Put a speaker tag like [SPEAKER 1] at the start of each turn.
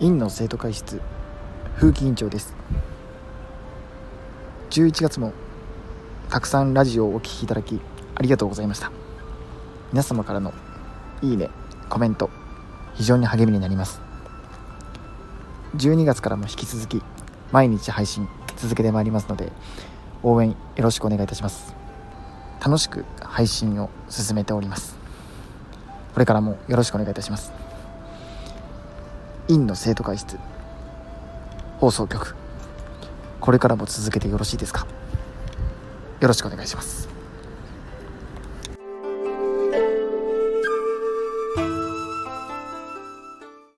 [SPEAKER 1] 院の生徒会室風紀委員長です。11月もたくさんラジオをお聴きいただきありがとうございました。皆様からのいいねコメント非常に励みになります。12月からも引き続き毎日配信続けてまいりますので応援よろしくお願いいたします。楽しく配信を進めております。これからもよろしくお願いいたします。院の生徒会室。放送局。これからも続けてよろしいですか？よろしくお願いします。